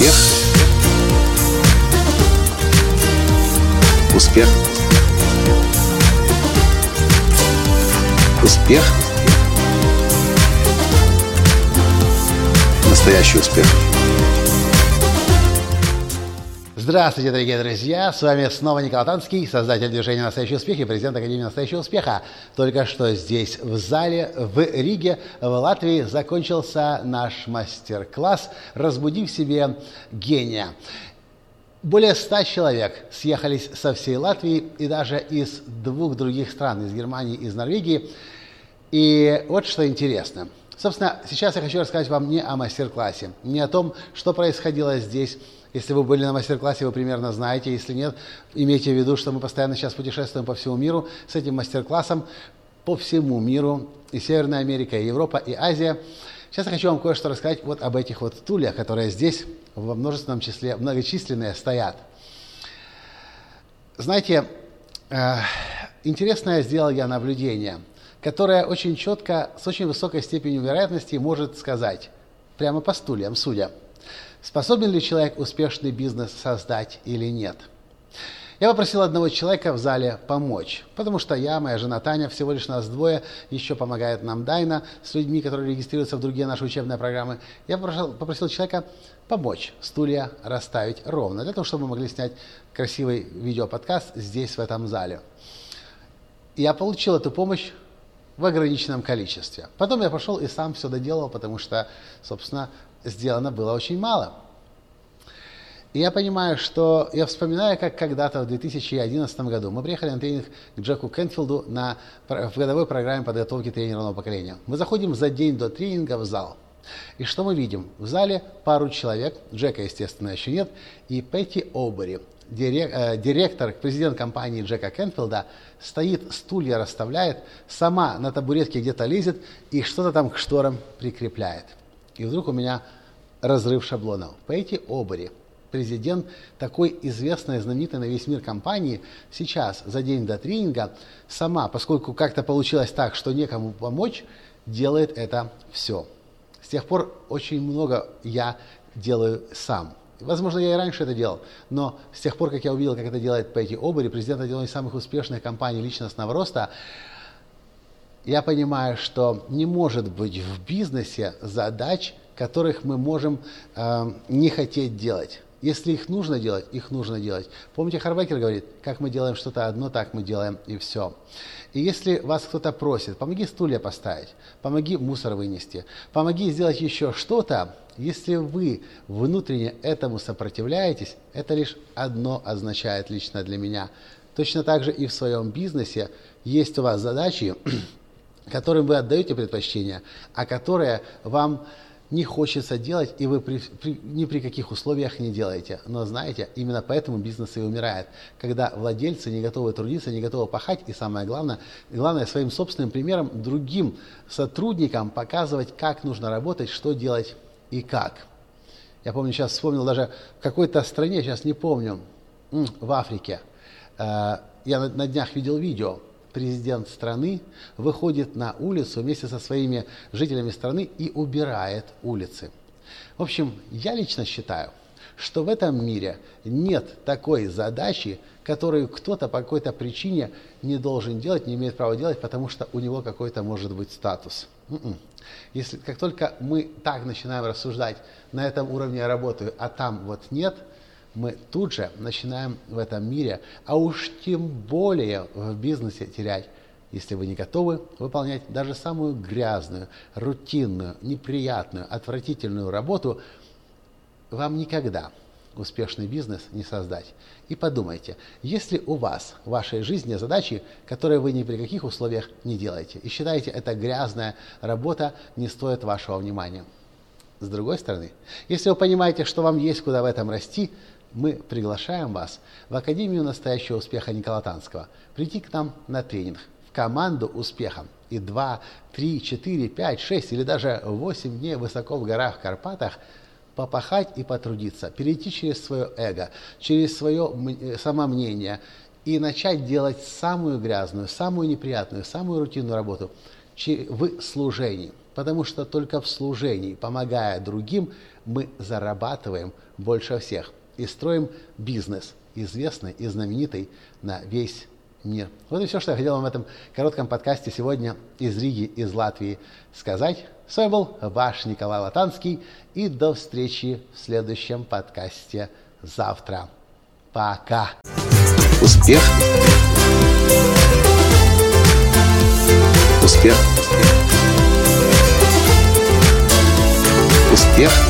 Успех. Успех. Успех. Настоящий успех. Здравствуйте, дорогие друзья! С вами снова Николай Танский, создатель движения «Настоящий успех» и президент Академии «Настоящего успеха». Только что здесь, в зале, в Риге, в Латвии, закончился наш мастер-класс «Разбуди в себе гения». Более ста человек съехались со всей Латвии и даже из двух других стран, из Германии, из Норвегии. И вот что интересно. Собственно, сейчас я хочу рассказать вам не о мастер-классе, не о том, что происходило здесь, если вы были на мастер-классе, вы примерно знаете. Если нет, имейте в виду, что мы постоянно сейчас путешествуем по всему миру с этим мастер-классом по всему миру. И Северная Америка, и Европа, и Азия. Сейчас я хочу вам кое-что рассказать вот об этих вот стульях, которые здесь во множественном числе, многочисленные стоят. Знаете, э, интересное сделал я наблюдение, которое очень четко, с очень высокой степенью вероятности может сказать, прямо по стульям, судя – Способен ли человек успешный бизнес создать или нет? Я попросил одного человека в зале помочь, потому что я, моя жена Таня, всего лишь нас двое, еще помогает нам Дайна с людьми, которые регистрируются в другие наши учебные программы. Я попросил, попросил человека помочь стулья расставить ровно, для того, чтобы мы могли снять красивый видеоподкаст здесь, в этом зале. Я получил эту помощь в ограниченном количестве. Потом я пошел и сам все доделал, потому что, собственно, сделано было очень мало. И я понимаю, что я вспоминаю, как когда-то в 2011 году мы приехали на тренинг к Джеку Кенфилду на, в годовой программе подготовки тренера нового поколения. Мы заходим за день до тренинга в зал. И что мы видим? В зале пару человек, Джека, естественно, еще нет, и Петти Обери, э, директор, президент компании Джека Кенфилда, стоит, стулья расставляет, сама на табуретке где-то лезет и что-то там к шторам прикрепляет. И вдруг у меня разрыв шаблонов. Пейти Обери, президент такой известной, знаменитой на весь мир компании, сейчас, за день до тренинга, сама, поскольку как-то получилось так, что некому помочь, делает это все. С тех пор очень много я делаю сам. Возможно, я и раньше это делал, но с тех пор, как я увидел, как это делает Пэти Обери, президент одной из самых успешных компаний личностного роста, я понимаю, что не может быть в бизнесе задач, которых мы можем э, не хотеть делать. Если их нужно делать, их нужно делать. Помните, Харбекер говорит, как мы делаем что-то одно, так мы делаем и все. И если вас кто-то просит, помоги стулья поставить, помоги мусор вынести, помоги сделать еще что-то, если вы внутренне этому сопротивляетесь, это лишь одно означает лично для меня. Точно так же и в своем бизнесе есть у вас задачи, которым вы отдаете предпочтение, а которые вам не хочется делать, и вы при, при, ни при каких условиях не делаете. Но знаете, именно поэтому бизнес и умирает. Когда владельцы не готовы трудиться, не готовы пахать, и самое главное, главное своим собственным примером другим сотрудникам показывать, как нужно работать, что делать и как. Я помню, сейчас вспомнил даже в какой-то стране, сейчас не помню, в Африке. Э, я на днях видел видео, президент страны выходит на улицу вместе со своими жителями страны и убирает улицы. В общем, я лично считаю, что в этом мире нет такой задачи, которую кто-то по какой-то причине не должен делать, не имеет права делать, потому что у него какой-то может быть статус. М-м. Если как только мы так начинаем рассуждать, на этом уровне я работаю, а там вот нет – мы тут же начинаем в этом мире, а уж тем более в бизнесе терять, если вы не готовы выполнять даже самую грязную, рутинную, неприятную, отвратительную работу, вам никогда успешный бизнес не создать. И подумайте, если у вас в вашей жизни задачи, которые вы ни при каких условиях не делаете, и считаете, эта грязная работа не стоит вашего внимания. С другой стороны, если вы понимаете, что вам есть куда в этом расти, мы приглашаем вас в Академию настоящего успеха Никола Танского прийти к нам на тренинг. В команду успеха. И 2, 3, 4, 5, 6 или даже 8 дней высоко в горах в Карпатах попахать и потрудиться, перейти через свое эго, через свое э, самомнение и начать делать самую грязную, самую неприятную, самую рутинную работу в служении – Потому что только в служении, помогая другим, мы зарабатываем больше всех и строим бизнес, известный и знаменитый на весь мир. Вот и все, что я хотел вам в этом коротком подкасте сегодня из Риги, из Латвии сказать. С вами был ваш Николай Латанский. И до встречи в следующем подкасте завтра. Пока. Успех. Успех. Успех.